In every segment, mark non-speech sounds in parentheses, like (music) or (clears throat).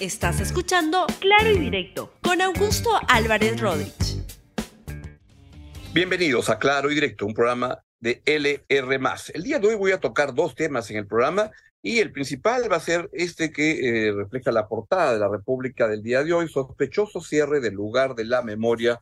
Estás escuchando Claro y Directo con Augusto Álvarez Rodríguez. Bienvenidos a Claro y Directo, un programa de LR. El día de hoy voy a tocar dos temas en el programa y el principal va a ser este que eh, refleja la portada de la República del día de hoy, sospechoso cierre del lugar de la memoria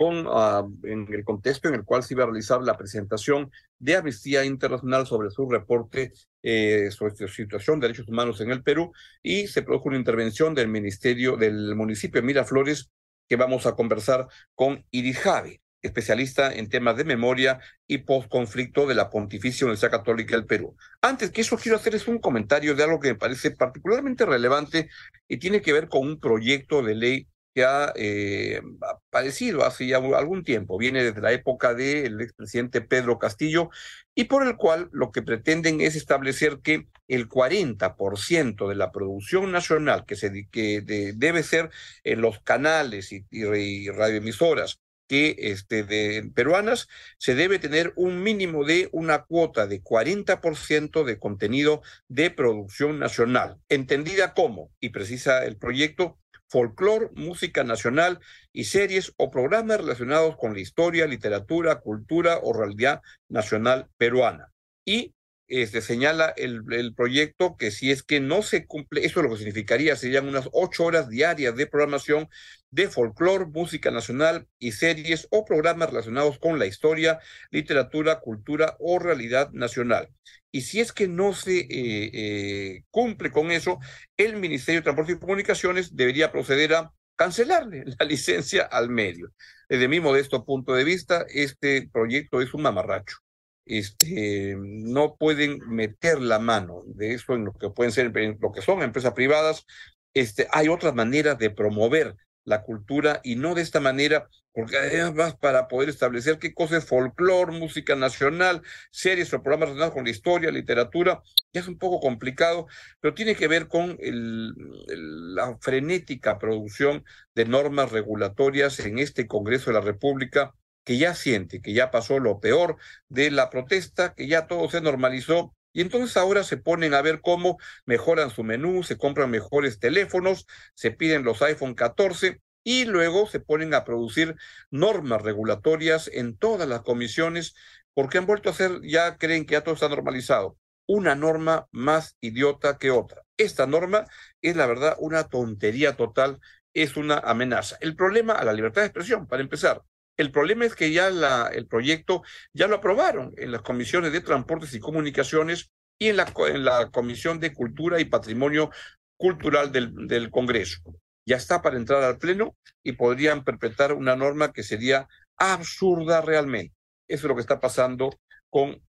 ah, en el contexto en el cual se iba a realizar la presentación de Amnistía Internacional sobre su reporte eh, sobre situación de derechos humanos en el Perú y se produjo una intervención del Ministerio del municipio de Miraflores que vamos a conversar con Iris Javi, especialista en temas de memoria y postconflicto de la Pontificia Universidad Católica del Perú. Antes que eso, quiero hacerles un comentario de algo que me parece particularmente relevante y tiene que ver con un proyecto de ley que ha eh, aparecido hace ya algún tiempo, viene desde la época del expresidente Pedro Castillo, y por el cual lo que pretenden es establecer que el 40% de la producción nacional que, se, que debe ser en los canales y, y radioemisoras que este, de peruanas se debe tener un mínimo de una cuota de 40% de contenido de producción nacional, entendida como, y precisa el proyecto, folclor, música nacional y series o programas relacionados con la historia, literatura, cultura o realidad nacional peruana. Y este, señala el, el, proyecto que si es que no se cumple, eso lo que significaría serían unas ocho horas diarias de programación de folclore, música nacional y series o programas relacionados con la historia, literatura, cultura o realidad nacional. Y si es que no se eh, eh, cumple con eso, el Ministerio de Transporte y Comunicaciones debería proceder a cancelarle (laughs) la licencia al medio. Desde mi modesto punto de vista, este proyecto es un mamarracho este, no pueden meter la mano de eso en lo que pueden ser, lo que son empresas privadas. Este, hay otras maneras de promover la cultura y no de esta manera, porque además para poder establecer qué cosa es folclore, música nacional, series o programas relacionados con la historia, literatura, ya es un poco complicado, pero tiene que ver con el, la frenética producción de normas regulatorias en este Congreso de la República que ya siente que ya pasó lo peor de la protesta, que ya todo se normalizó y entonces ahora se ponen a ver cómo mejoran su menú, se compran mejores teléfonos, se piden los iPhone 14 y luego se ponen a producir normas regulatorias en todas las comisiones porque han vuelto a hacer, ya creen que ya todo está normalizado. Una norma más idiota que otra. Esta norma es la verdad una tontería total, es una amenaza. El problema a la libertad de expresión, para empezar, el problema es que ya la, el proyecto ya lo aprobaron en las comisiones de transportes y comunicaciones y en la, Comisión de Cultura y Patrimonio Cultural del, Congreso. Ya está para entrar al Pleno y podrían perpetrar una norma que sería absurda realmente. Eso es lo que está pasando con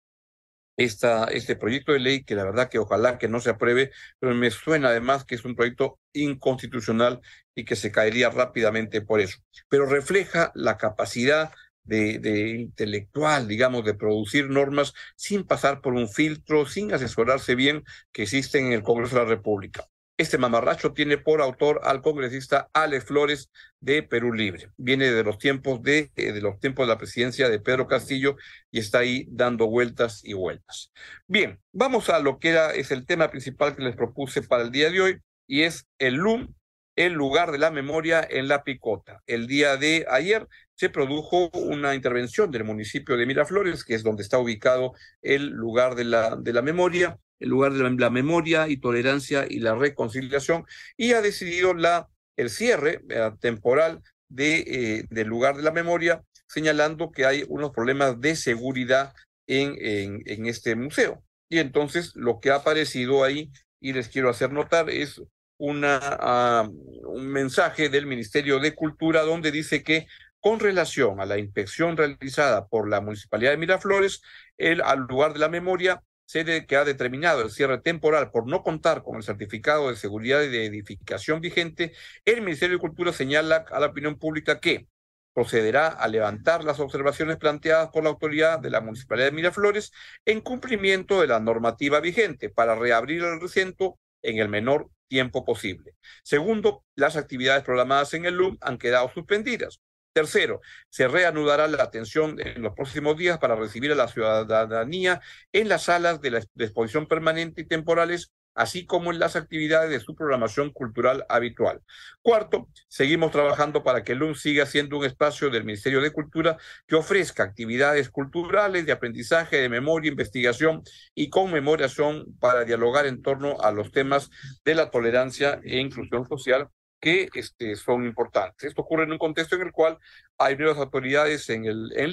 este proyecto de ley, que la verdad que ojalá que no se apruebe, pero me suena además que es un proyecto inconstitucional y que se caería rápidamente por eso. Pero refleja la capacidad de, intelectual, digamos, de producir normas sin pasar por un filtro, sin asesorarse bien que existen en el Congreso de la República. Este mamarracho tiene por autor al congresista Alex Flores de Perú Libre. Viene de los tiempos de, eh, de los tiempos de la presidencia de Pedro Castillo y está ahí dando vueltas y vueltas. Bien, vamos a lo que era, es el tema principal que les propuse para el día de hoy y es el LUM, el lugar de la memoria en la picota. El día de ayer se produjo una intervención del municipio de Miraflores, que es donde está ubicado el lugar de la, de la memoria, el lugar de la, memoria y tolerancia y la reconciliación, y ha decidido la, el cierre eh, temporal de, eh, del lugar de la memoria, señalando que hay unos problemas de seguridad en, en, en este museo. Y entonces lo que ha aparecido ahí, y les quiero hacer notar, es una, uh, un mensaje del Ministerio de Cultura donde dice que con relación a la inspección realizada por la Municipalidad de Miraflores, el, al lugar de la memoria sede que ha determinado el cierre temporal por no contar con el certificado de seguridad y de edificación vigente, el Ministerio de Cultura señala a la opinión pública que procederá a levantar las observaciones planteadas por la autoridad de la Municipalidad de Miraflores en cumplimiento de la normativa vigente para reabrir el recinto en el menor tiempo posible. Segundo, las actividades programadas en el LUM han quedado suspendidas. Tercero, se reanudará la atención en los próximos días para recibir a la ciudadanía en las salas de la exposición permanente y temporales así como en las actividades de su programación cultural habitual. Cuarto, seguimos trabajando para que el LUM siga siendo un espacio del Ministerio de Cultura que ofrezca actividades culturales de aprendizaje, de memoria, investigación y conmemoración para dialogar en torno a los temas de la tolerancia e inclusión social que este, son importantes. Esto ocurre en un contexto en el cual hay nuevas autoridades en,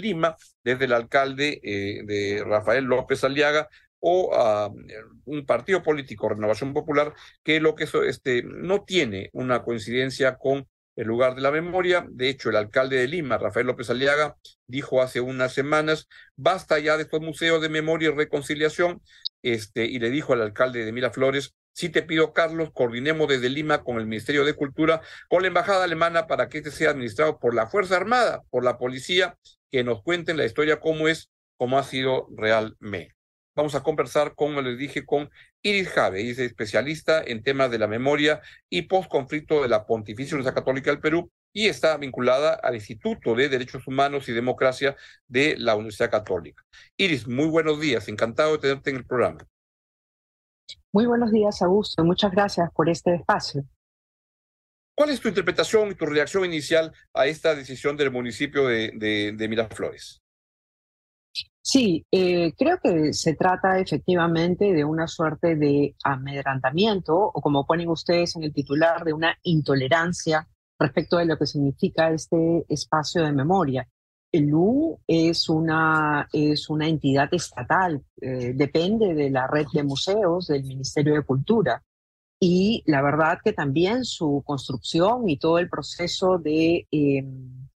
Lima, desde el alcalde eh, de Rafael López Aliaga o a un partido político, Renovación Popular, que lo que eso, este, no tiene una coincidencia con el lugar de la memoria. De hecho, el alcalde de Lima, Rafael López Aliaga, dijo hace unas semanas, basta ya de estos museos de memoria y reconciliación, este, y le dijo al alcalde de Miraflores, sí te pido, Carlos, coordinemos desde Lima con el Ministerio de Cultura, con la Embajada Alemana, para que este sea administrado por la Fuerza Armada, por la policía, que nos cuenten la historia cómo es, cómo ha sido realmente. Vamos a conversar, como les dije, con Iris Jave, es especialista en temas de la memoria y postconflicto de la Pontificia Universidad Católica del Perú y está vinculada al Instituto de Derechos Humanos y Democracia de la Universidad Católica. Iris, muy buenos días, encantado de tenerte en el programa. Muy buenos días, Augusto. Muchas gracias por este espacio. ¿Cuál es tu interpretación y tu reacción inicial a esta decisión del municipio de, de, Miraflores? Sí, eh, creo que se trata efectivamente de una suerte de amedrantamiento, o como ponen ustedes en el titular, de una intolerancia respecto de lo que significa este espacio de memoria. El U es una, es una entidad estatal, eh, depende de la red de museos del Ministerio de Cultura. Y la verdad que también su construcción y todo el proceso de, em,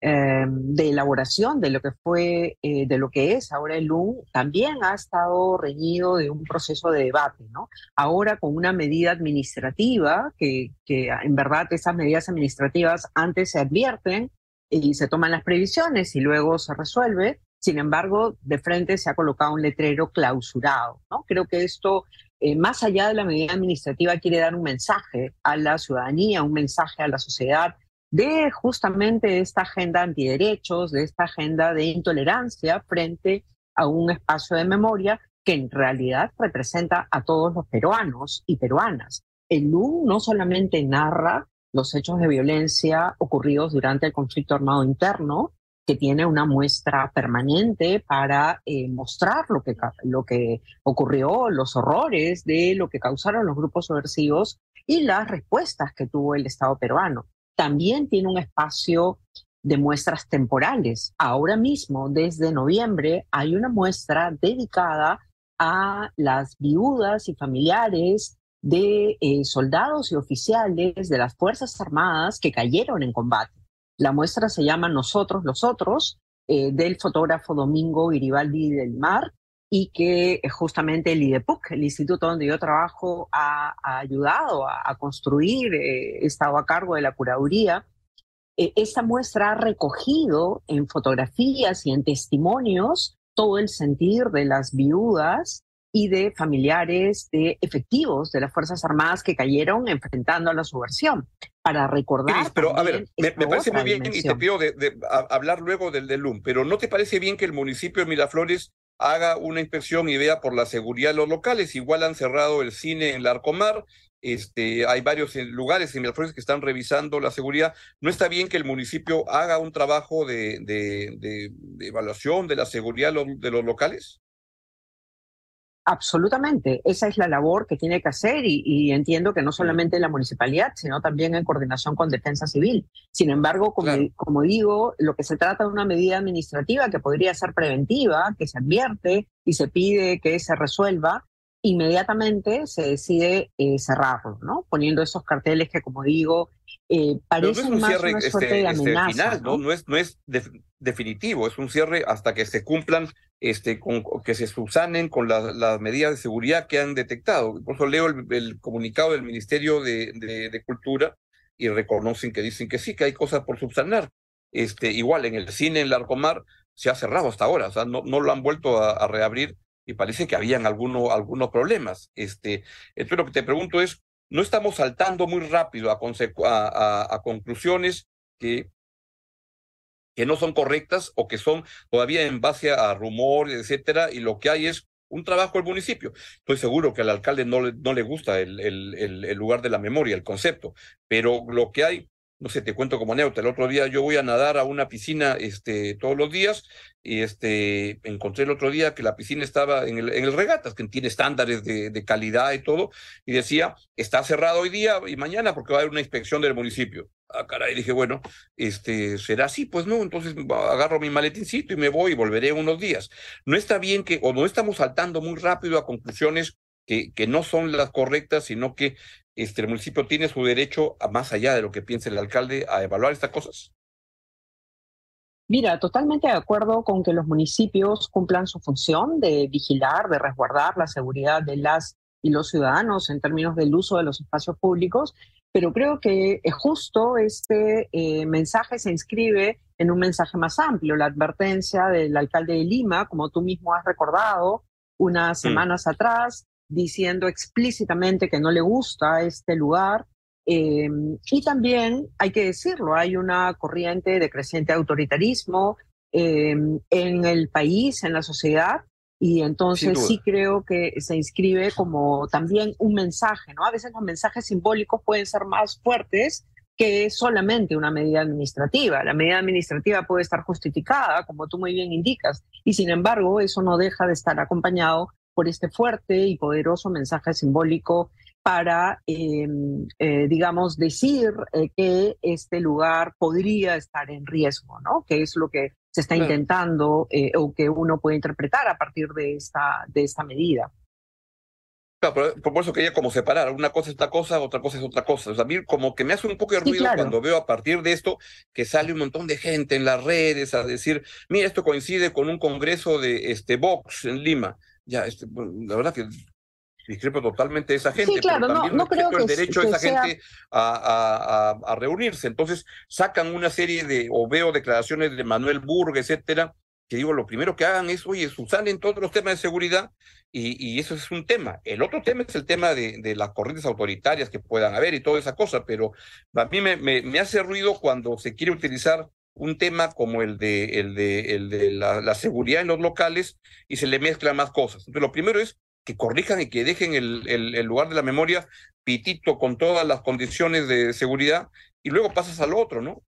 em, de elaboración de lo que fue, eh, de lo que es ahora el U, también ha estado reñido de un proceso de debate, ¿no? Ahora con una medida administrativa, que, que en verdad esas medidas administrativas antes se advierten, y se toman las previsiones y luego se resuelve. Sin embargo, de frente se ha colocado un letrero clausurado. ¿no? Creo que esto, eh, más allá de la medida administrativa, quiere dar un mensaje a la ciudadanía, un mensaje a la sociedad de justamente esta agenda antiderechos, de esta agenda de intolerancia frente a un espacio de memoria que en realidad representa a todos los peruanos y peruanas. El LU no solamente narra los hechos de violencia ocurridos durante el conflicto armado interno, que tiene una muestra permanente para eh, mostrar lo que, lo que ocurrió, los horrores de lo que causaron los grupos subversivos y las respuestas que tuvo el Estado peruano. También tiene un espacio de muestras temporales. Ahora mismo, desde noviembre, hay una muestra dedicada a las viudas y familiares de eh, soldados y oficiales de las Fuerzas Armadas que cayeron en combate. La muestra se llama Nosotros los Otros, eh, del fotógrafo Domingo Iribaldi del Mar, y que eh, justamente el IDEPUC, el instituto donde yo trabajo, ha, ayudado a, construir, he estado a cargo de la curaduría. esta muestra ha recogido en fotografías y en testimonios todo el sentir de las viudas y de familiares de efectivos de las Fuerzas Armadas que cayeron enfrentando a la subversión. Para recordar. pero a ver, me, parece muy bien y te pido de, hablar luego del, del LUM, pero ¿no te parece bien que el municipio de Miraflores haga una inspección y vea por la seguridad de los locales? Igual han cerrado el cine en Larcomar, este, hay varios lugares en Miraflores que están revisando la seguridad. ¿No está bien que el municipio haga un trabajo de, de, evaluación de la seguridad de los locales? Absolutamente, esa es la labor que tiene que hacer y, entiendo que no solamente la municipalidad, sino también en coordinación con Defensa Civil. Sin embargo, como, como digo, lo que se trata de una medida administrativa que podría ser preventiva, que se advierte y se pide que se resuelva, inmediatamente se decide eh, cerrarlo, ¿no? Poniendo esos carteles que, como digo, eh, parecen más una este, suerte de este, amenaza. ¿no? ¿no? es, no es definitivo, es un cierre hasta que se cumplan, este, con, que se subsanen con las medidas de seguridad que han detectado. Por eso leo el, comunicado del Ministerio de, de, Cultura y reconocen que dicen que sí, que hay cosas por subsanar. Este, igual en el cine en Larcomar se ha cerrado hasta ahora, o sea, no, no lo han vuelto a, reabrir y parece que habían algunos problemas. Este, entonces lo que te pregunto es, ¿no estamos saltando muy rápido a, a, conclusiones que que no son correctas o que son todavía en base a rumores, etcétera, y lo que hay es un trabajo al municipio. Estoy seguro que al alcalde no le, no le gusta el, el, lugar de la memoria, el concepto, pero lo que hay no sé, te cuento como anécdota, el otro día yo voy a nadar a una piscina este, todos los días y este, encontré el otro día que la piscina estaba en el, en el regatas, que tiene estándares de, de, calidad y todo, y decía, está cerrado hoy día y mañana porque va a haber una inspección del municipio. Ah, caray, dije, bueno, este, será así, pues no, entonces agarro mi maletincito y me voy y volveré unos días. No está bien que, o no estamos saltando muy rápido a conclusiones que, que no son las correctas, sino que este, el municipio tiene su derecho, a, más allá de lo que piense el alcalde, a evaluar estas cosas? Mira, totalmente de acuerdo con que los municipios cumplan su función de vigilar, de resguardar la seguridad de las y los ciudadanos en términos del uso de los espacios públicos, pero creo que es justo este eh, mensaje se inscribe en un mensaje más amplio, la advertencia del alcalde de Lima, como tú mismo has recordado unas mm. semanas atrás, diciendo explícitamente que no le gusta este lugar. Em, y también, hay que decirlo, hay una corriente de creciente autoritarismo em, en el país, en la sociedad, y entonces sí creo que se inscribe como también un mensaje, ¿no? A veces los mensajes simbólicos pueden ser más fuertes que solamente una medida administrativa. La medida administrativa puede estar justificada, como tú muy bien indicas, y sin embargo eso no deja de estar acompañado por este fuerte y poderoso mensaje simbólico para, em, eh, digamos, decir eh, que este lugar podría estar en riesgo, ¿no? Que es lo que se está intentando eh, o que uno puede interpretar a partir de esta, de esta medida. Claro, por eso quería como separar, una cosa es una cosa, otra cosa es otra cosa. O sea, a mí como que me hace un poco de ruido cuando veo a partir de esto que sale un montón de gente en las redes a decir, mira, esto coincide con un congreso de este Vox en Lima ya, este, la verdad que discrepo totalmente de esa gente, sí, claro, no, no creo que el derecho de esa gente a, a, a, reunirse. Entonces sacan una serie de, o veo declaraciones de Manuel Burga, etcétera, que digo, lo primero que hagan es, oye, en todos los temas de seguridad, y, y, eso es un tema. El otro tema es el tema de, de, las corrientes autoritarias que puedan haber y toda esa cosa, pero a mí me, me, me hace ruido cuando se quiere utilizar un tema como el de, el de, el de la, seguridad en los locales y se le mezclan más cosas. Entonces, lo primero es que corrijan y que dejen el, el, lugar de la memoria pitito con todas las condiciones de seguridad y luego pasas al otro, ¿no?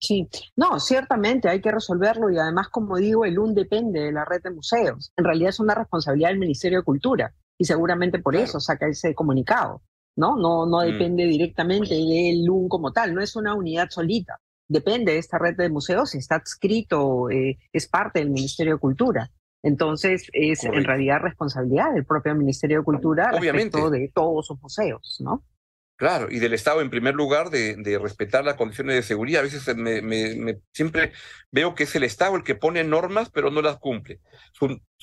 Sí, no, ciertamente hay que resolverlo y además, como digo, el UN depende de la red de museos. En realidad es una responsabilidad del Ministerio de Cultura y seguramente por eso saca ese comunicado, ¿no? No, no mm. depende directamente del UN como tal, no es una unidad solita depende de esta red de museos, está adscrito, eh, es parte del Ministerio de Cultura. Entonces, es en realidad responsabilidad del propio Ministerio de Cultura Obviamente. respecto de todos sus museos, ¿no? Claro, y del Estado en primer lugar de, de respetar las condiciones de seguridad. A veces me, me, siempre veo que es el Estado el que pone normas, pero no las cumple.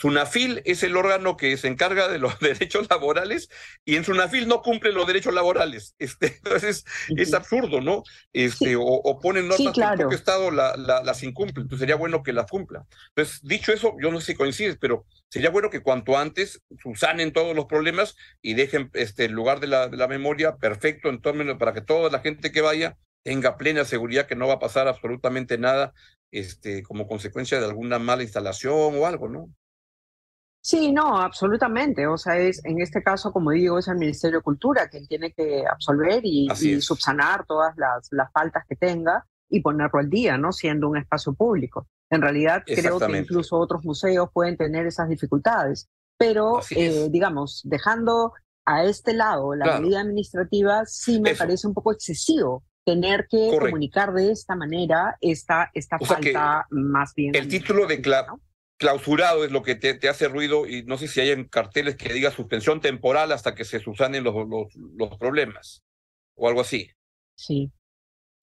SUNAFIL es el órgano que se encarga de los (laughs) derechos laborales y en SUNAFIL no cumple los derechos laborales. (laughs) Este, entonces es absurdo, ¿no? Este, o, ponen normas que el propio Estado la, las incumple. Entonces sería bueno que las cumpla. Entonces, dicho eso, yo no sé si coincides, pero sería bueno que cuanto antes susanen todos los problemas y dejen este, el lugar de la, de la memoria perfecto perfecto en términos para que toda la gente que vaya tenga plena seguridad que no va a pasar absolutamente nada este, como consecuencia de alguna mala instalación o algo, ¿no? Sí, no, absolutamente. O sea, es en este caso, como digo, es el Ministerio de Cultura quien tiene que absolver y, subsanar todas las, las, faltas que tenga y ponerlo al día, ¿no? Siendo un espacio público. En realidad, creo que incluso otros museos pueden tener esas dificultades. Pero, eh, digamos, dejando a este lado, la medida administrativa, sí me parece un poco excesivo tener que comunicar de esta manera esta, esta falta más bien. El título de clausurado es lo que te, hace ruido y no sé si hay en carteles que diga suspensión temporal hasta que se subsanen los, los, los problemas o algo así. Sí.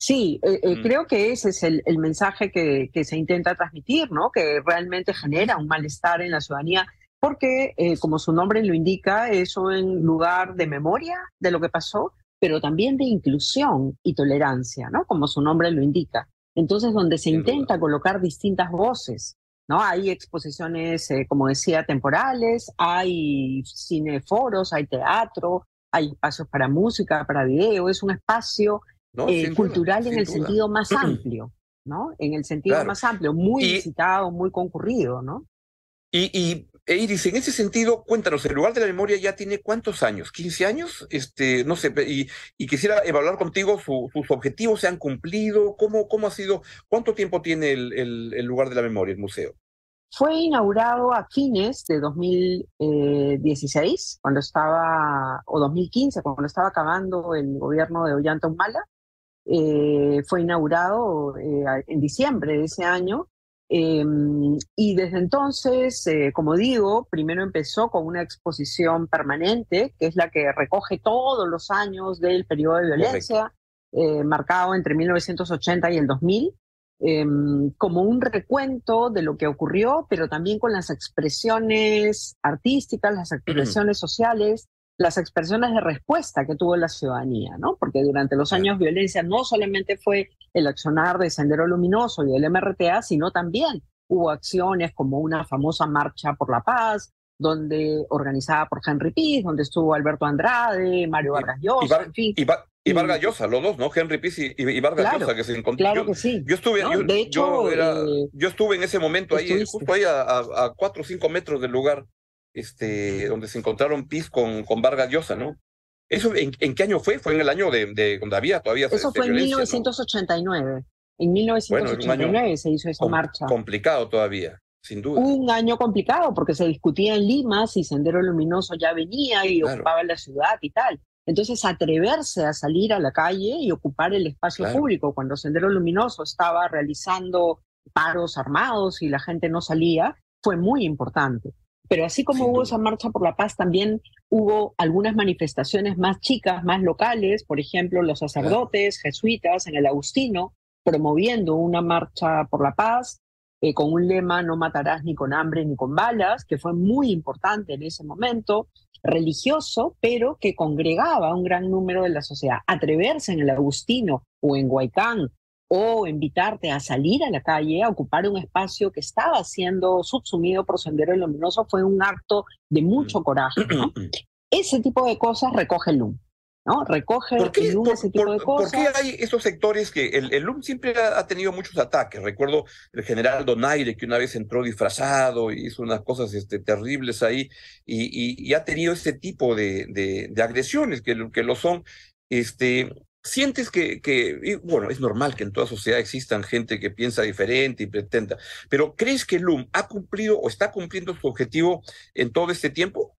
Sí, eh, eh, mm. creo que ese es el, el mensaje que, que, se intenta transmitir, ¿no? Que realmente genera un malestar en la ciudadanía porque, eh, como su nombre lo indica, es un lugar de memoria de lo que pasó, pero también de inclusión y tolerancia, ¿no? Como su nombre lo indica. Entonces, donde se intenta colocar distintas voces, ¿no? Hay exposiciones, eh, como decía, temporales, hay cineforos, hay teatro, hay espacios para música, para video, es un espacio eh, cultural en el sentido (clears throat) más amplio, ¿no? En el sentido más amplio, muy visitado, muy concurrido, ¿no? Y, e Iris, en ese sentido, cuéntanos, el lugar de la memoria ya tiene cuántos años, 15 años, este, no sé, y, y quisiera evaluar contigo sus objetivos, se han cumplido, cómo, cómo ha sido, cuánto tiempo tiene el, lugar de la memoria, el museo. Fue inaugurado a fines de 2016, cuando estaba, o 2015, cuando estaba acabando el gobierno de Ollanta Humala. Eh, fue inaugurado eh, en diciembre de ese año Em, y desde entonces, eh, como digo, primero empezó con una exposición permanente, que es la que recoge todos los años del periodo de violencia, eh, marcado entre 1980 y el 2000, em, como un recuento de lo que ocurrió, pero también con las expresiones artísticas, las (clears throat) expresiones sociales, las expresiones de respuesta que tuvo la ciudadanía, ¿no? Porque durante los años violencia no solamente fue el accionar de Sendero Luminoso y el MRTA, sino también hubo acciones como una famosa marcha por la paz, donde organizada por Henry Piz, donde estuvo Alberto Andrade, Mario Vargas Llosa, en fin. Y, Vargas Llosa, los dos, ¿no? Henry Piz y, Vargas Llosa, que se encontraron. Claro que sí. Yo estuve, yo, eh, yo, estuve en ese momento ahí, justo ahí a, a, cuatro o cinco metros del lugar este, donde se encontraron PIS con, con Vargas Llosa, ¿no? ¿Eso en, qué año fue? Fue en el año de, de cuando había todavía. Eso fue en 1989. En 1989 se hizo esa marcha. Complicado todavía, sin duda. Un año complicado porque se discutía en Lima si Sendero Luminoso ya venía y ocupaba la ciudad y tal. Entonces, atreverse a salir a la calle y ocupar el espacio público cuando Sendero Luminoso estaba realizando paros armados y la gente no salía, fue muy importante. Pero así como hubo esa marcha por la paz, también hubo algunas manifestaciones más chicas, más locales, por ejemplo, los sacerdotes jesuitas en el Agustino, promoviendo una marcha por la paz eh, con un lema no matarás ni con hambre ni con balas, que fue muy importante en ese momento, religioso, pero que congregaba a un gran número de la sociedad. Atreverse en el Agustino o en Huaycán o invitarte a salir a la calle, a ocupar un espacio que estaba siendo subsumido por Sendero Luminoso, fue un acto de mucho coraje. (clears throat) Ese tipo de cosas recoge el LUM. ¿no? Recoge el LUM ese tipo de cosas. ¿Por qué hay estos sectores que el, el LUM siempre ha, tenido muchos ataques? Recuerdo el general Donaire que una vez entró disfrazado y hizo unas cosas este, terribles ahí y, y, ha tenido ese tipo de, de, de agresiones que, que lo son. Este, sientes que, que, bueno, es normal que en toda sociedad existan gente que piensa diferente y pretenda, pero ¿crees que LUM ha cumplido o está cumpliendo su objetivo en todo este tiempo?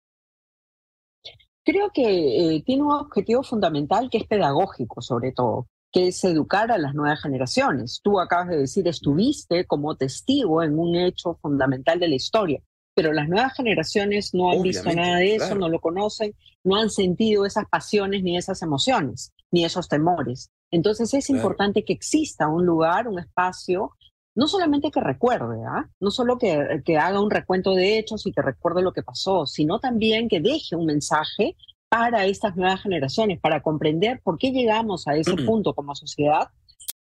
Creo que eh, tiene un objetivo fundamental que es pedagógico, sobre todo, que es educar a las nuevas generaciones. Tú acabas de decir, estuviste como testigo en un hecho fundamental de la historia pero las nuevas generaciones no han visto nada de eso, no lo conocen, no han sentido esas pasiones ni esas emociones, ni esos temores. Entonces es importante que exista un lugar, un espacio, no solamente que recuerde, ¿ah? no solo que, que haga un recuento de hechos y que recuerde lo que pasó, sino también que deje un mensaje para estas nuevas generaciones, para comprender por qué llegamos a ese punto como sociedad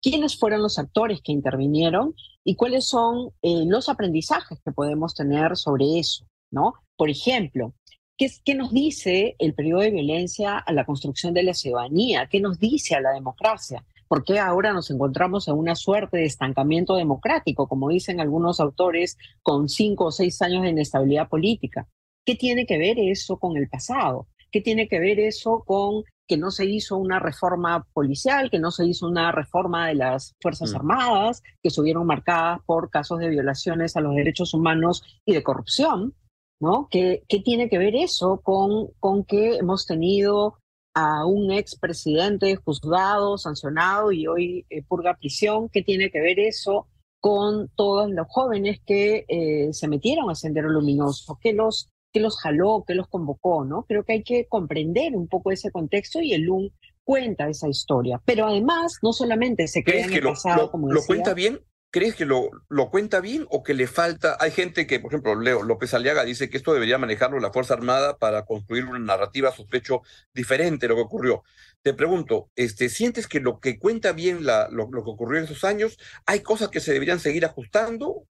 quiénes fueron los actores que intervinieron y cuáles son eh, los aprendizajes que podemos tener sobre eso, ¿no? Por ejemplo, ¿qué, ¿qué nos dice el periodo de violencia a la construcción de la ciudadanía? ¿Qué nos dice a la democracia? ¿Por qué ahora nos encontramos en una suerte de estancamiento democrático, como dicen algunos autores, con cinco o seis años de inestabilidad política? ¿Qué tiene que ver eso con el pasado? ¿Qué tiene que ver eso con que no se hizo una reforma policial, que no se hizo una reforma de las Fuerzas mm. Armadas, que estuvieron marcadas por casos de violaciones a los derechos humanos y de corrupción, ¿no? ¿Qué, qué tiene que ver eso con, con que hemos tenido a un expresidente juzgado, sancionado y hoy eh, purga prisión? ¿Qué tiene que ver eso con todos los jóvenes que eh, se metieron a Sendero Luminoso, que los qué los jaló, qué los convocó, ¿no? Creo que hay que comprender un poco ese contexto y el LUM cuenta esa historia. Pero además, no solamente se queda en el pasado, como decía, ¿Lo cuenta bien? ¿Crees que lo, lo cuenta bien o que le falta? Hay gente que, por ejemplo, Leo López Aliaga dice que esto debería manejarlo la Fuerza Armada para construir una narrativa, sospecho, diferente de lo que ocurrió. Te pregunto, este, ¿sientes que lo que cuenta bien lo que ocurrió en esos años, hay cosas que se deberían seguir ajustando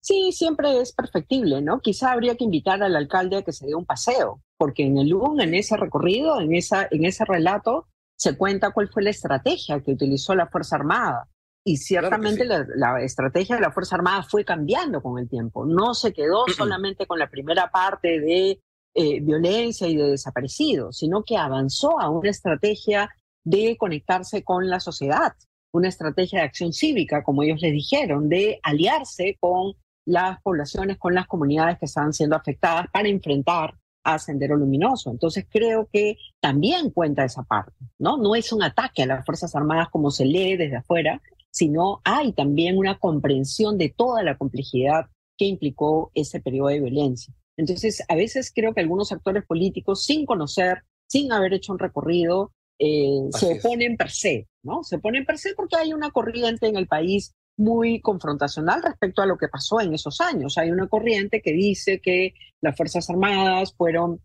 Sí, siempre es perfectible, ¿no? Quizá habría que invitar al alcalde a que se dé un paseo, porque en el LUN, en ese recorrido, en, esa, en ese relato, se cuenta cuál fue la estrategia que utilizó la Fuerza Armada. Y ciertamente la, estrategia de la Fuerza Armada fue cambiando con el tiempo. No se quedó solamente con la primera parte de eh, violencia y de desaparecidos, sino que avanzó a una estrategia de conectarse con la sociedad, una estrategia de acción cívica, como ellos les dijeron, de aliarse con las poblaciones, con las comunidades que estaban siendo afectadas para enfrentar a Sendero Luminoso. Entonces creo que también cuenta esa parte, ¿no? No es un ataque a las Fuerzas Armadas como se lee desde afuera, sino hay también una comprensión de toda la complejidad que implicó ese periodo de violencia. Entonces, a veces creo que algunos actores políticos, sin conocer, sin haber hecho un recorrido, eh, se oponen per se, ¿no? Se oponen per se porque hay una corriente en el país muy confrontacional respecto a lo que pasó en esos años. Hay una corriente que dice que las Fuerzas Armadas fueron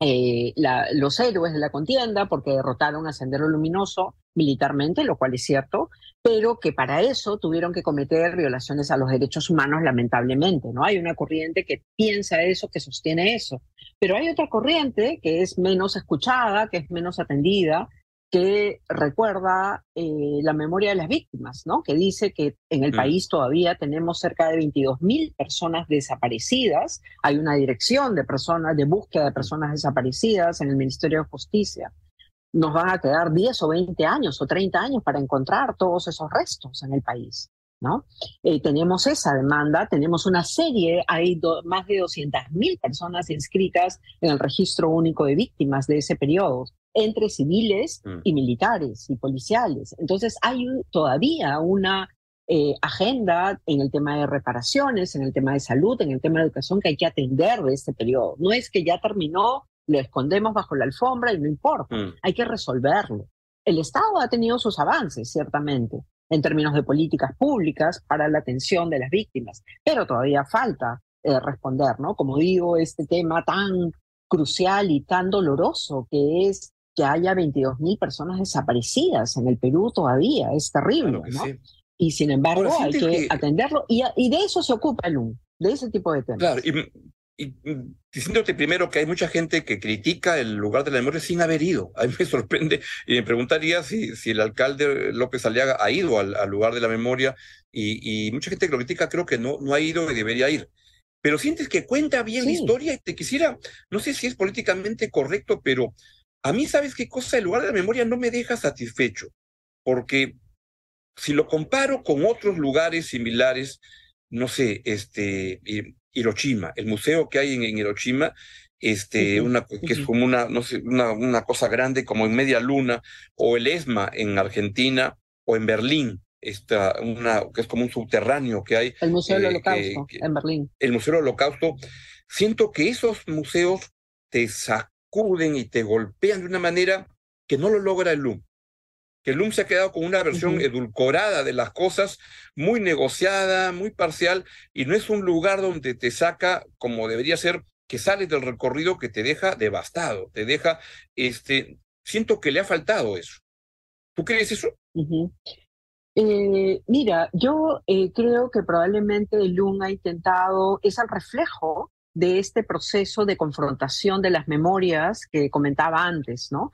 eh, los héroes de la contienda porque derrotaron a Sendero Luminoso militarmente, lo cual es cierto, pero que para eso tuvieron que cometer violaciones a los derechos humanos, lamentablemente. ¿no? Hay una corriente que piensa eso, que sostiene eso, pero hay otra corriente que es menos escuchada, que es menos atendida, que recuerda eh, la memoria de las víctimas, ¿no? que dice que en el mm. país todavía tenemos cerca de 22 mil personas desaparecidas. Hay una dirección de personas, de búsqueda de personas desaparecidas en el Ministerio de Justicia. Nos van a quedar 10 o 20 años o 30 años para encontrar todos esos restos en el país. ¿no? Eh, tenemos esa demanda, tenemos una serie, hay más de 200 mil personas inscritas en el registro único de víctimas de ese periodo entre civiles mm. y militares y policiales. Entonces hay todavía una eh, agenda en el tema de reparaciones, en el tema de salud, en el tema de educación que hay que atender de este periodo. No es que ya terminó, lo escondemos bajo la alfombra y no importa, mm. hay que resolverlo. El Estado ha tenido sus avances, ciertamente, en términos de políticas públicas para la atención de las víctimas, pero todavía falta eh, responder, ¿no? Como digo, este tema tan crucial y tan doloroso que es que haya 22 mil personas desaparecidas en el Perú todavía. Es terrible, ¿no? Y sin embargo hay que, atenderlo y, y, de eso se ocupa el UN, de ese tipo de temas. Claro, y, y, diciéndote primero que hay mucha gente que critica el lugar de la memoria sin haber ido. (laughs) A mí me sorprende y me preguntaría si, si el alcalde López Aliaga ha ido al, lugar de la memoria y, mucha gente que lo critica creo que no, no ha ido y debería ir pero sientes que cuenta bien la historia y te quisiera, no sé si es políticamente correcto, pero a mí, ¿sabes qué cosa? El lugar de la memoria no me deja satisfecho, porque si lo comparo con otros lugares similares, no sé, este, Hiroshima, el museo que hay en, Hiroshima, este, una, que es como una, no sé, una, una, cosa grande como en media luna, o el ESMA en Argentina, o en Berlín, esta, una, que es como un subterráneo que hay. El Museo del eh, Holocausto, en Berlín. El Museo del Holocausto. Siento que esos museos te sacan y te golpean de una manera que no lo logra el LUM. Que el LUM se ha quedado con una versión edulcorada de las cosas, muy negociada, muy parcial, y no es un lugar donde te saca, como debería ser, que sales del recorrido que te deja devastado, te deja, este, siento que le ha faltado eso. ¿Tú crees eso? Eh, mira, yo eh, creo que probablemente el LUM ha intentado, es el reflejo de este proceso de confrontación de las memorias que comentaba antes, ¿no?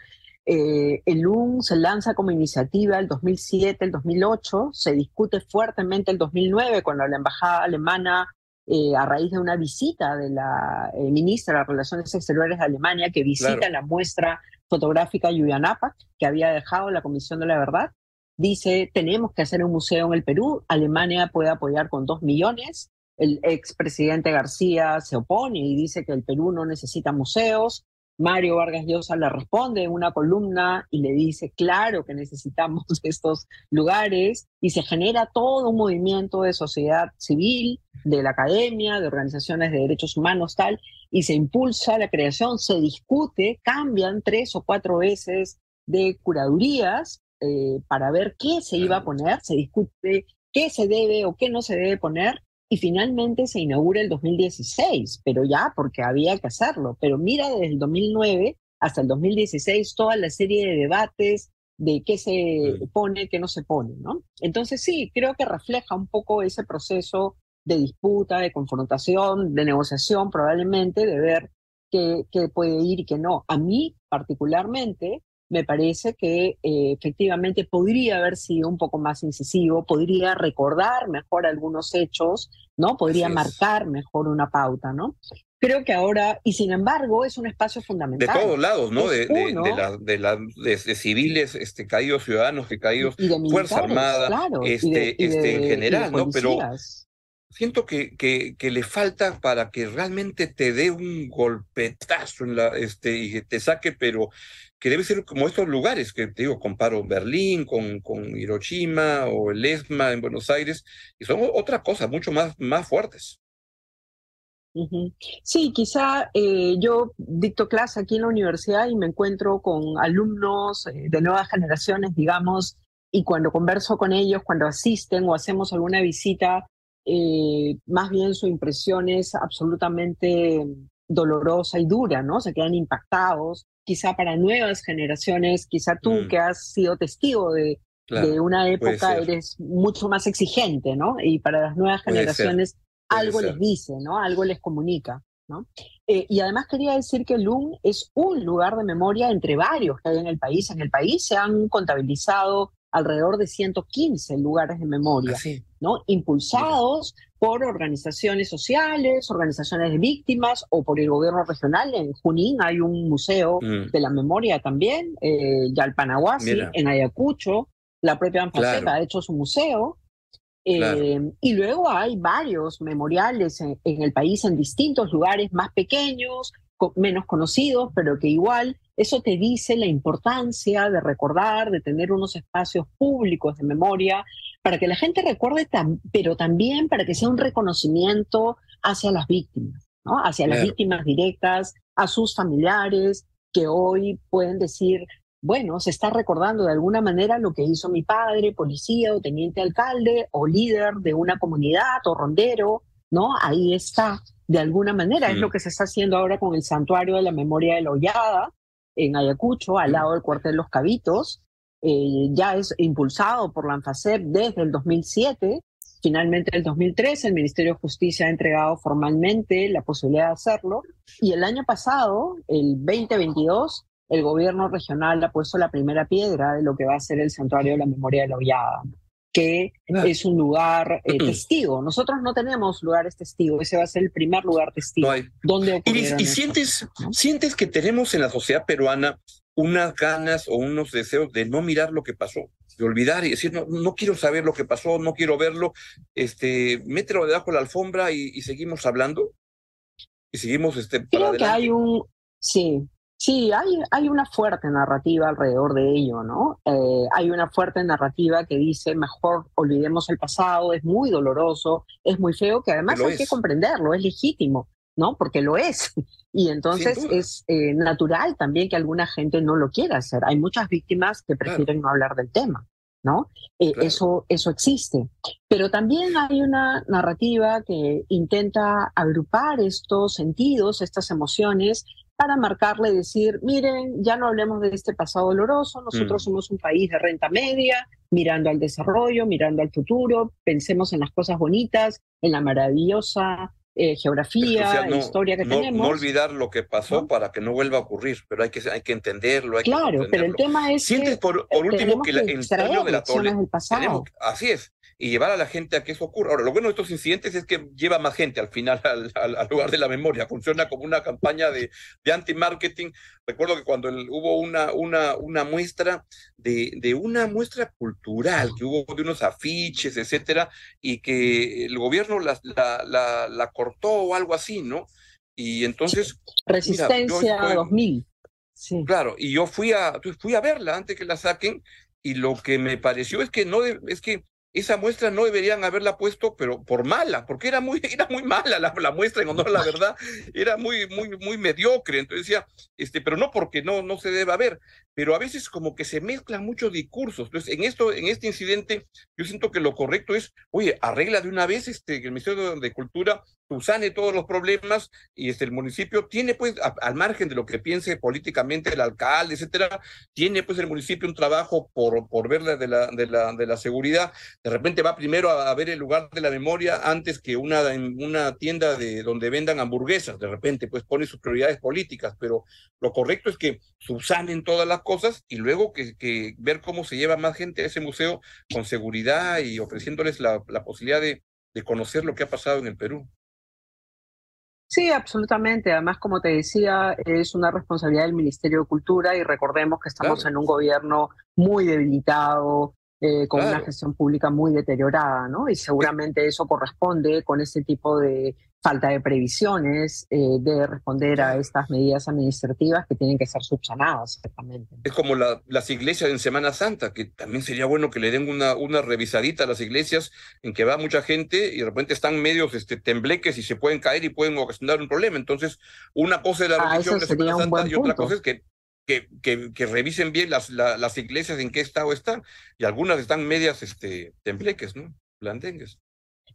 Eh, el UN se lanza como iniciativa el 2007, el 2008, se discute fuertemente el 2009 cuando la embajada alemana, eh, a raíz de una visita de la eh, ministra de Relaciones Exteriores de Alemania, que visita la muestra fotográfica Yuyanapak, que había dejado la Comisión de la Verdad, dice, tenemos que hacer un museo en el Perú, Alemania puede apoyar con dos millones, el expresidente García se opone y dice que el Perú no necesita museos. Mario Vargas Llosa le responde en una columna y le dice, claro que necesitamos (laughs) estos lugares, y se genera todo un movimiento de sociedad civil, de la academia, de organizaciones de derechos humanos, tal, y se impulsa la creación, se discute, cambian tres o cuatro veces de curadurías eh, para ver qué se iba a poner, se discute qué se debe o qué no se debe poner, y finalmente se inaugura el 2016, pero ya porque había que hacerlo. Pero mira desde el 2009 hasta el 2016 toda la serie de debates de qué se pone, qué no se pone, ¿no? Entonces sí, creo que refleja un poco ese proceso de disputa, de confrontación, de negociación probablemente, de ver qué, qué puede ir y qué no. A mí particularmente me parece que eh, efectivamente podría haber sido un poco más incisivo, podría recordar mejor algunos hechos, ¿no? Podría marcar mejor una pauta, ¿no? Creo que ahora, y sin embargo, es un espacio fundamental. De todos lados, ¿no? De, de, la, de, civiles este, caídos, ciudadanos que caídos, Fuerza Armada, este, este, en general, ¿no? Pero siento que, que, que, le falta para que realmente te dé un golpetazo en la, este, y te saque, pero que debe ser como estos lugares que te digo, comparo Berlín con, con Hiroshima o el ESMA en Buenos Aires, y son otra cosa, mucho más, más fuertes. Sí, quizá eh, yo dicto clase aquí en la universidad y me encuentro con alumnos eh, de nuevas generaciones, digamos, y cuando converso con ellos, cuando asisten o hacemos alguna visita, eh, más bien su impresión es absolutamente dolorosa y dura, ¿no? Se quedan impactados. Quizá para nuevas generaciones, quizá tú mm. que has sido testigo de, de una época eres mucho más exigente, ¿no? Y para las nuevas generaciones algo les dice, ¿no? Algo les comunica, ¿no? Eh, y además quería decir que LUN es un lugar de memoria entre varios que hay en el país. En el país se han contabilizado alrededor de 115 lugares de memoria, ¿no? Impulsados por organizaciones sociales, organizaciones de víctimas o por el gobierno regional. En Junín hay un museo mm. de la memoria también, eh, Yalpanahuasi, en Ayacucho, la propia ANFACETA ha hecho su museo, Em, y luego hay varios memoriales en, el país en distintos lugares más pequeños, menos conocidos, pero que igual eso te dice la importancia de recordar, de tener unos espacios públicos de memoria, para que la gente recuerde, pero también para que sea un reconocimiento hacia las víctimas, ¿no? hacia las víctimas directas, a sus familiares, que hoy pueden decir, bueno, se está recordando de alguna manera lo que hizo mi padre, policía o teniente alcalde o líder de una comunidad o rondero, ¿no? Ahí está, de alguna manera, es lo que se está haciendo ahora con el Santuario de la Memoria de la Hollada en Ayacucho, al lado del cuartel Los Cabitos. Eh, ya es impulsado por la ANFACEP desde el 2007. Finalmente, en el 2013, el Ministerio de Justicia ha entregado formalmente la posibilidad de hacerlo. Y el año pasado, el 2022, el gobierno regional ha puesto la primera piedra de lo que va a ser el Santuario de la Memoria de la Hollada, que es un lugar eh, testigo. Nosotros no tenemos lugares testigos, ese va a ser el primer lugar testigo. donde y, sientes, sientes que tenemos en la sociedad peruana unas ganas o unos deseos de no mirar lo que pasó, de olvidar y decir, no, no quiero saber lo que pasó, no quiero verlo, este, mételo debajo de la alfombra y, seguimos hablando. Y seguimos este, Creo que hay un, sí, Sí, hay, hay una fuerte narrativa alrededor de ello, ¿no? Eh, hay una fuerte narrativa que dice, mejor olvidemos el pasado, es muy doloroso, es muy feo, que además hay que comprenderlo, es legítimo, ¿no? Porque lo es. (laughs) Y entonces es eh, natural también que alguna gente no lo quiera hacer. Hay muchas víctimas que prefieren no hablar del tema. ¿no? Eh, eso, eso existe. Pero también hay una narrativa que intenta agrupar estos sentidos, estas emociones, para marcarle y decir, miren, ya no hablemos de este pasado doloroso, nosotros mm. somos un país de renta media, mirando al desarrollo, mirando al futuro, pensemos en las cosas bonitas, en la maravillosa eh, geografía, historia que tenemos. No olvidar lo que pasó para que no vuelva a ocurrir, pero hay que, hay que entenderlo. Hay claro, pero el tema es. Sientes por, último que, el sueño de la tole. así es y llevar a la gente a que eso ocurra. Ahora, lo bueno de estos incidentes es que lleva más gente al final (laughs) al, lugar de la memoria, funciona como una campaña de, de anti-marketing. Recuerdo que cuando hubo una, una, una muestra de, de, una muestra cultural, que hubo de unos afiches, etcétera, y que el gobierno la, la, la, cortó o algo así, ¿no? Y entonces... Resistencia 2000. Sí. Claro, y yo fui a, fui a verla antes que la saquen y lo que me pareció es que no es que esa muestra no deberían haberla puesto, pero por mala, porque era muy, (laughs) era muy mala la, muestra, en honor a la verdad, era muy, muy, muy mediocre. Entonces decía, este, pero no porque no, no se deba ver, pero a veces como que se mezclan muchos discursos. Entonces, en esto, en este incidente, yo siento que lo correcto es, oye, arregla de una vez este, el Ministerio de Cultura subsane todos los problemas y este, el municipio tiene pues, al margen de lo que piense políticamente el alcalde, etcétera, tiene pues el municipio un trabajo por, por ver de la, de, la, de la seguridad. De repente va primero a, ver el lugar de la memoria antes que una, una tienda de donde vendan hamburguesas. De repente pues pone sus prioridades políticas, pero lo correcto es que subsanen todas las cosas y luego que, que ver cómo se lleva más gente a ese museo con seguridad y ofreciéndoles la, la posibilidad de, de conocer lo que ha pasado en el Perú. Sí, absolutamente. Además, como te decía, es una responsabilidad del Ministerio de Cultura y recordemos que estamos en un gobierno muy debilitado, eh, con una gestión pública muy deteriorada, ¿no? Y seguramente eso corresponde con ese tipo de falta de previsiones eh, de responder a estas medidas administrativas que tienen que ser subsanadas, exactamente. Es como las iglesias en Semana Santa, que también sería bueno que le den una, una revisadita a las iglesias en que va mucha gente y de repente están medios este, tembleques y se pueden caer y pueden ocasionar un problema. Entonces, una cosa es la ah, religión de Semana Santa y otra cosa es que que, que, que, revisen bien las, las iglesias en qué estado están. Y algunas están medias este, tembleques, ¿no? Blandengues.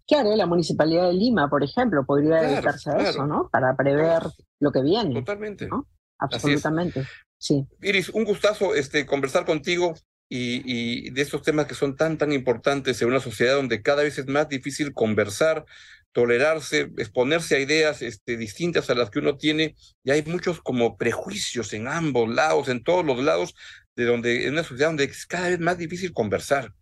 Claro, la Municipalidad de Lima, por ejemplo, podría dedicarse a eso, ¿no? Para prever lo que viene. Totalmente. Absolutamente. Sí. Iris, un gustazo este, conversar contigo y, y, de estos temas que son tan, tan importantes en una sociedad donde cada vez es más difícil conversar, tolerarse, exponerse a ideas este, distintas a las que uno tiene, y hay muchos como prejuicios en ambos lados, en todos los lados, de donde en una sociedad donde es cada vez más difícil conversar.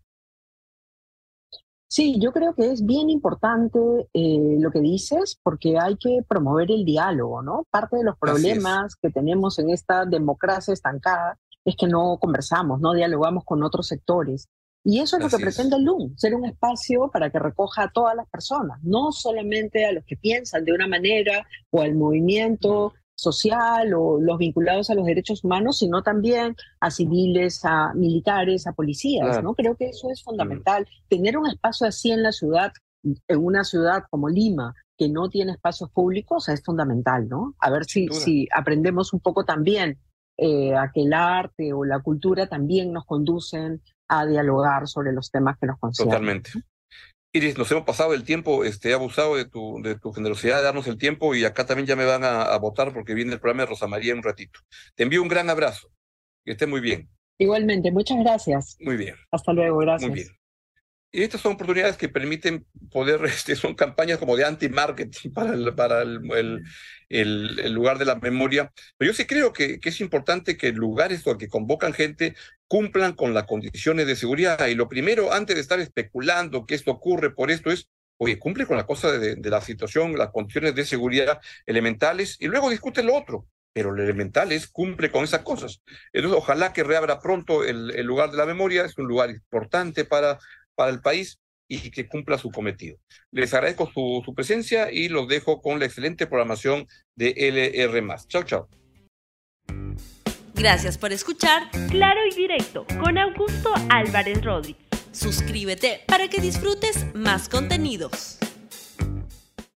Sí, yo creo que es bien importante eh, lo que dices porque hay que promover el diálogo, ¿no? Parte de los problemas que tenemos en esta democracia estancada es que no conversamos, no dialogamos con otros sectores. Y eso es lo que pretende el LUM, ser un espacio para que recoja a todas las personas, no solamente a los que piensan de una manera o al movimiento social o los vinculados a los derechos humanos, sino también a civiles, a militares, a policías, ¿no? Creo que eso es fundamental. Tener un espacio así en la ciudad, en una ciudad como Lima, que no tiene espacios públicos, es fundamental, ¿no? A ver si, si aprendemos un poco también eh, a que el arte o la cultura también nos conducen a dialogar sobre los temas que nos conciernen. Totalmente. Iris, nos hemos pasado el tiempo, este, he abusado de tu, de tu generosidad de darnos el tiempo y acá también ya me van a, votar porque viene el programa de Rosa María en un ratito. Te envío un gran abrazo, que esté muy bien. Igualmente, muchas gracias. Muy bien. Hasta luego, gracias. Muy bien. Y estas son oportunidades que permiten poder, (laughs) este, son campañas como de anti-marketing para, el, para el, el, lugar de la memoria. Pero yo sí creo que, que es importante que lugares donde convocan gente cumplan con las condiciones de seguridad. Y lo primero, antes de estar especulando que esto ocurre por esto, es, oye, cumple con la cosa de, de la situación, las condiciones de seguridad elementales, y luego discute lo otro pero lo elemental es cumple con esas cosas. Entonces, ojalá que reabra pronto el, el, lugar de la memoria, es un lugar importante para para el país y que cumpla su cometido. Les agradezco su, su presencia y los dejo con la excelente programación de LR. Chao, chao. Gracias por escuchar Claro y Directo con Augusto Álvarez Rodríguez. Suscríbete para que disfrutes más contenidos.